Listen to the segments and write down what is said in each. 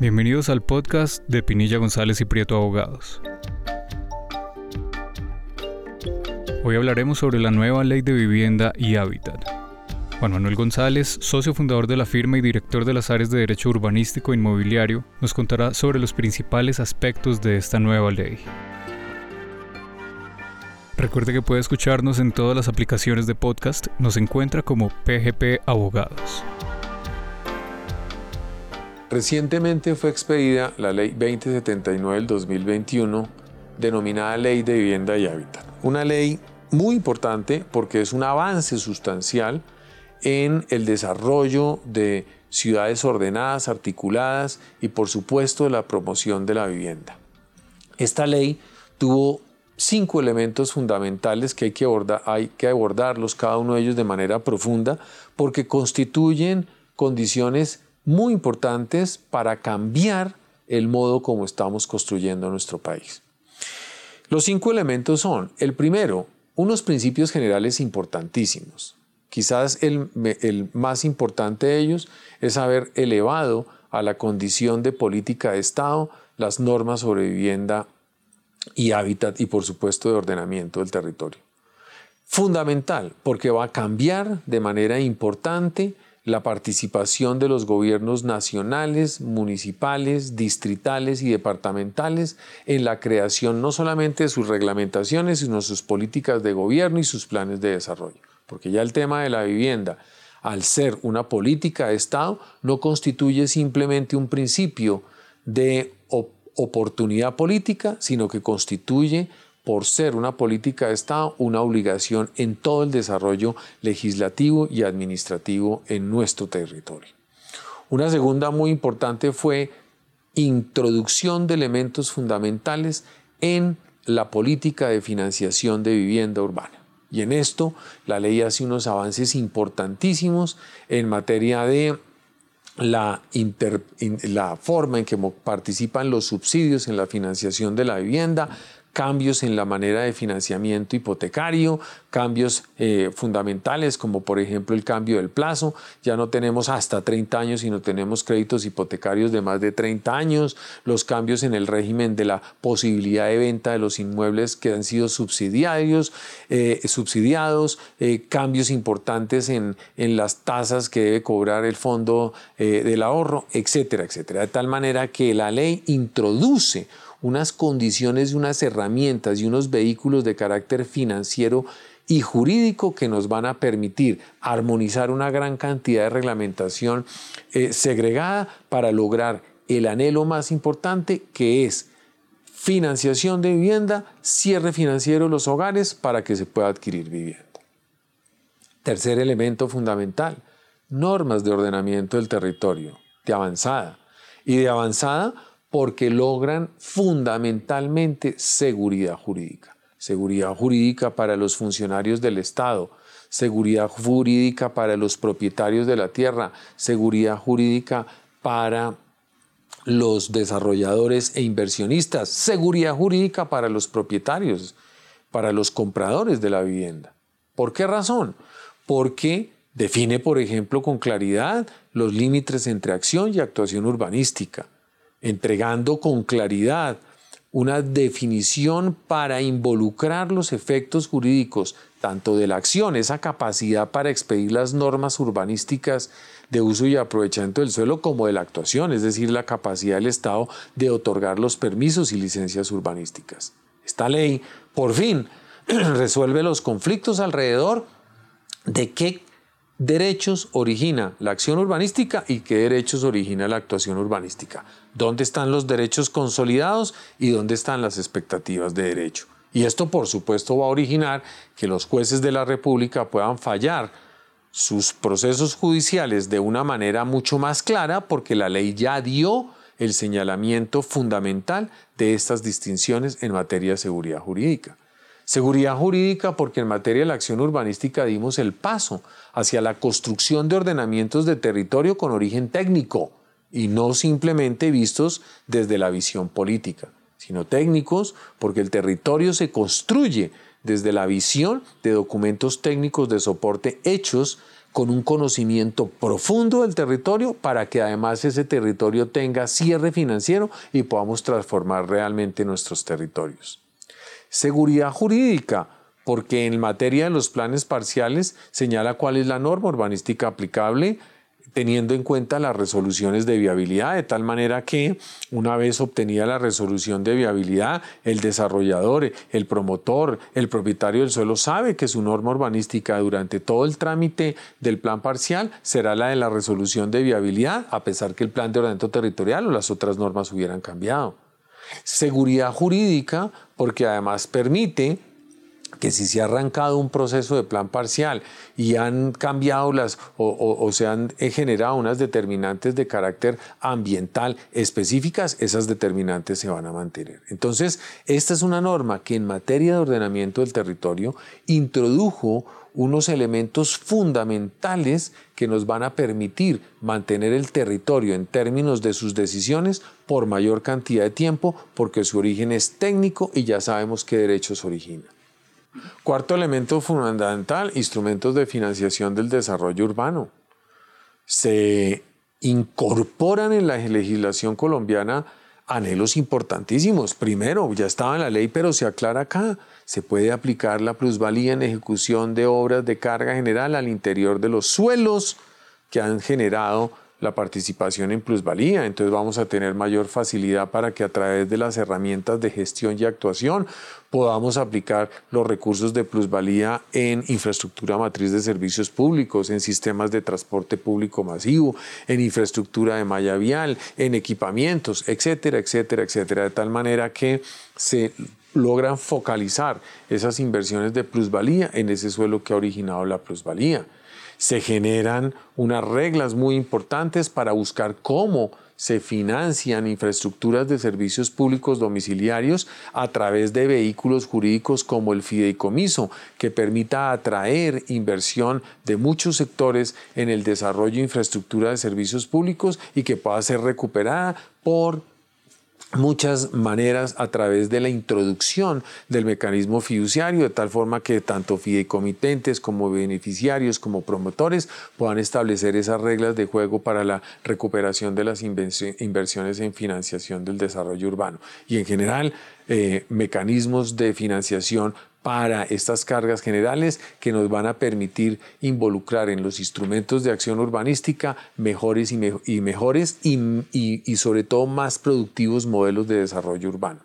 Bienvenidos al podcast de Pinilla González y Prieto Abogados. Hoy hablaremos sobre la nueva ley de vivienda y hábitat. Juan Manuel González, socio fundador de la firma y director de las áreas de Derecho Urbanístico e Inmobiliario, nos contará sobre los principales aspectos de esta nueva ley. Recuerde que puede escucharnos en todas las aplicaciones de podcast, nos encuentra como PGP Abogados. Recientemente fue expedida la Ley 2079 del 2021, denominada Ley de Vivienda y Hábitat. Una ley muy importante porque es un avance sustancial en el desarrollo de ciudades ordenadas, articuladas y por supuesto la promoción de la vivienda. Esta ley tuvo cinco elementos fundamentales que hay que, hay que abordarlos cada uno de ellos de manera profunda porque constituyen condiciones muy importantes para cambiar el modo como estamos construyendo nuestro país. Los cinco elementos son, el primero, unos principios generales importantísimos. Quizás el, más importante de ellos es haber elevado a la condición de política de Estado las normas sobre vivienda y hábitat y por supuesto de ordenamiento del territorio. Fundamental porque va a cambiar de manera importante la participación de los gobiernos nacionales, municipales, distritales y departamentales en la creación no solamente de sus reglamentaciones, sino sus políticas de gobierno y sus planes de desarrollo. Porque ya el tema de la vivienda, al ser una política de Estado, no constituye simplemente un principio de oportunidad política, sino que constituye por ser una política de Estado, una obligación en todo el desarrollo legislativo y administrativo en nuestro territorio. Una segunda muy importante fue introducción de elementos fundamentales en la política de financiación de vivienda urbana. Y en esto la ley hace unos avances importantísimos en materia de la, la, forma en que participan los subsidios en la financiación de la vivienda, cambios en la manera de financiamiento hipotecario, cambios eh, fundamentales como por ejemplo el cambio del plazo. Ya no tenemos hasta 30 años, sino tenemos créditos hipotecarios de más de 30 años, los cambios en el régimen de la posibilidad de venta de los inmuebles que han sido subsidiarios, eh, subsidiados, eh, cambios importantes en, en, las tasas que debe cobrar el fondo del ahorro, etcétera, etcétera. De tal manera que la ley introduce unas condiciones y unas herramientas y unos vehículos de carácter financiero y jurídico que nos van a permitir armonizar una gran cantidad de reglamentación eh, segregada para lograr el anhelo más importante que es financiación de vivienda, cierre financiero de los hogares para que se pueda adquirir vivienda. Tercer elemento fundamental, normas de ordenamiento del territorio, de avanzada. Y de avanzada porque logran fundamentalmente seguridad jurídica. Seguridad jurídica para los funcionarios del Estado, seguridad jurídica para los propietarios de la tierra, seguridad jurídica para los desarrolladores e inversionistas, seguridad jurídica para los propietarios, para los compradores de la vivienda. ¿Por qué razón? Porque define, por ejemplo, con claridad los límites entre acción y actuación urbanística entregando con claridad una definición para involucrar los efectos jurídicos tanto de la acción, esa capacidad para expedir las normas urbanísticas de uso y aprovechamiento del suelo, como de la actuación, es decir, la capacidad del Estado de otorgar los permisos y licencias urbanísticas. Esta ley, por fin, resuelve los conflictos alrededor de qué derechos origina la acción urbanística y qué derechos origina la actuación urbanística. ¿Dónde están los derechos consolidados y dónde están las expectativas de derecho? Y esto, por supuesto, va a originar que los jueces de la República puedan fallar sus procesos judiciales de una manera mucho más clara porque la ley ya dio el señalamiento fundamental de estas distinciones en materia de seguridad jurídica. Seguridad jurídica porque en materia de la acción urbanística dimos el paso hacia la construcción de ordenamientos de territorio con origen técnico y no simplemente vistos desde la visión política, sino técnicos porque el territorio se construye desde la visión de documentos técnicos de soporte hechos con un conocimiento profundo del territorio para que además ese territorio tenga cierre financiero y podamos transformar realmente nuestros territorios. Seguridad jurídica, porque en materia de los planes parciales señala cuál es la norma urbanística aplicable teniendo en cuenta las resoluciones de viabilidad, de tal manera que una vez obtenida la resolución de viabilidad, el desarrollador, el promotor, el propietario del suelo sabe que su norma urbanística durante todo el trámite del plan parcial será la de la resolución de viabilidad, a pesar que el plan de ordenamiento territorial o las otras normas hubieran cambiado. Seguridad jurídica, porque además permite que si se ha arrancado un proceso de plan parcial y han cambiado las o, se han generado unas determinantes de carácter ambiental específicas, esas determinantes se van a mantener. Entonces, esta es una norma que en materia de ordenamiento del territorio introdujo unos elementos fundamentales que nos van a permitir mantener el territorio en términos de sus decisiones por mayor cantidad de tiempo, porque su origen es técnico y ya sabemos qué derechos origina. Cuarto elemento fundamental, instrumentos de financiación del desarrollo urbano. Se incorporan en la legislación colombiana anhelos importantísimos. Primero, ya estaba en la ley, pero se aclara acá. Se puede aplicar la plusvalía en ejecución de obras de carga general al interior de los suelos que han generado la participación en plusvalía. Entonces vamos a tener mayor facilidad para que a través de las herramientas de gestión y actuación podamos aplicar los recursos de plusvalía en infraestructura matriz de servicios públicos, en sistemas de transporte público masivo, en infraestructura de malla vial, en equipamientos, etcétera, etcétera, etcétera, de tal manera que se logran focalizar esas inversiones de plusvalía en ese suelo que ha originado la plusvalía se generan unas reglas muy importantes para buscar cómo se financian infraestructuras de servicios públicos domiciliarios a través de vehículos jurídicos como el fideicomiso, que permita atraer inversión de muchos sectores en el desarrollo de infraestructura de servicios públicos y que pueda ser recuperada por muchas maneras a través de la introducción del mecanismo fiduciario, de tal forma que tanto fideicomitentes como beneficiarios como promotores puedan establecer esas reglas de juego para la recuperación de las inversiones en financiación del desarrollo urbano. Y en general, eh, mecanismos de financiación para estas cargas generales que nos van a permitir involucrar en los instrumentos de acción urbanística mejores y, mejores y, sobre todo más productivos modelos de desarrollo urbano.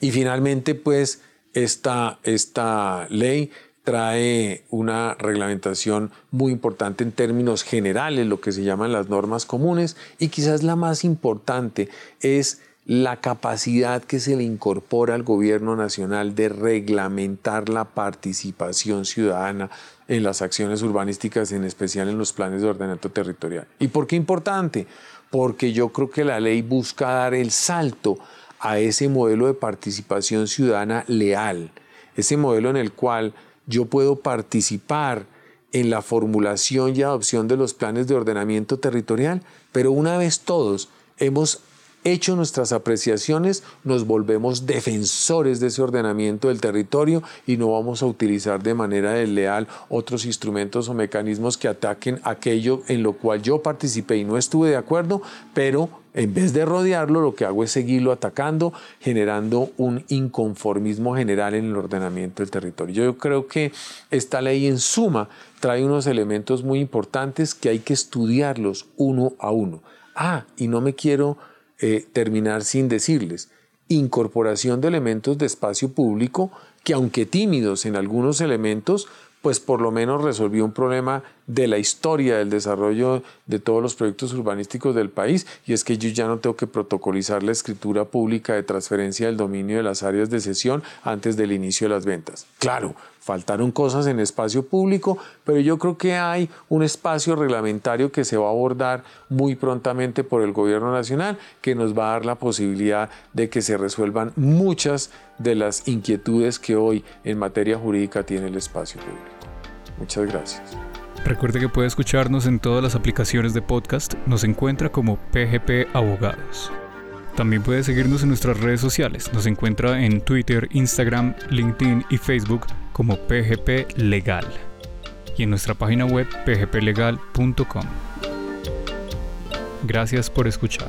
Y finalmente, pues, esta, esta ley trae una reglamentación muy importante en términos generales, lo que se llaman las normas comunes, y quizás la más importante es la capacidad que se le incorpora al gobierno nacional de reglamentar la participación ciudadana en las acciones urbanísticas, en especial en los planes de ordenamiento territorial. ¿Y por qué importante? Porque yo creo que la ley busca dar el salto a ese modelo de participación ciudadana leal, ese modelo en el cual yo puedo participar en la formulación y adopción de los planes de ordenamiento territorial, pero una vez todos hemos hecho nuestras apreciaciones, nos volvemos defensores de ese ordenamiento del territorio y no vamos a utilizar de manera desleal otros instrumentos o mecanismos que ataquen aquello en lo cual yo participé y no estuve de acuerdo, pero en vez de rodearlo, lo que hago es seguirlo atacando, generando un inconformismo general en el ordenamiento del territorio. Yo creo que esta ley en suma trae unos elementos muy importantes que hay que estudiarlos uno a uno. Ah, y no me quiero eh, terminar sin decirles, incorporación de elementos de espacio público que aunque tímidos en algunos elementos, pues por lo menos resolvió un problema de la historia del desarrollo de todos los proyectos urbanísticos del país y es que yo ya no tengo que protocolizar la escritura pública de transferencia del dominio de las áreas de sesión antes del inicio de las ventas. Claro, faltaron cosas en espacio público, pero yo creo que hay un espacio reglamentario que se va a abordar muy prontamente por el gobierno nacional que nos va a dar la posibilidad de que se resuelvan muchas de las inquietudes que hoy en materia jurídica tiene el espacio público. Muchas gracias. Recuerde que puede escucharnos en todas las aplicaciones de podcast, nos encuentra como PGP Abogados. También puede seguirnos en nuestras redes sociales, nos encuentra en Twitter, Instagram, LinkedIn y Facebook como PGP Legal. y en nuestra página web pgplegal.com. Gracias por escuchar.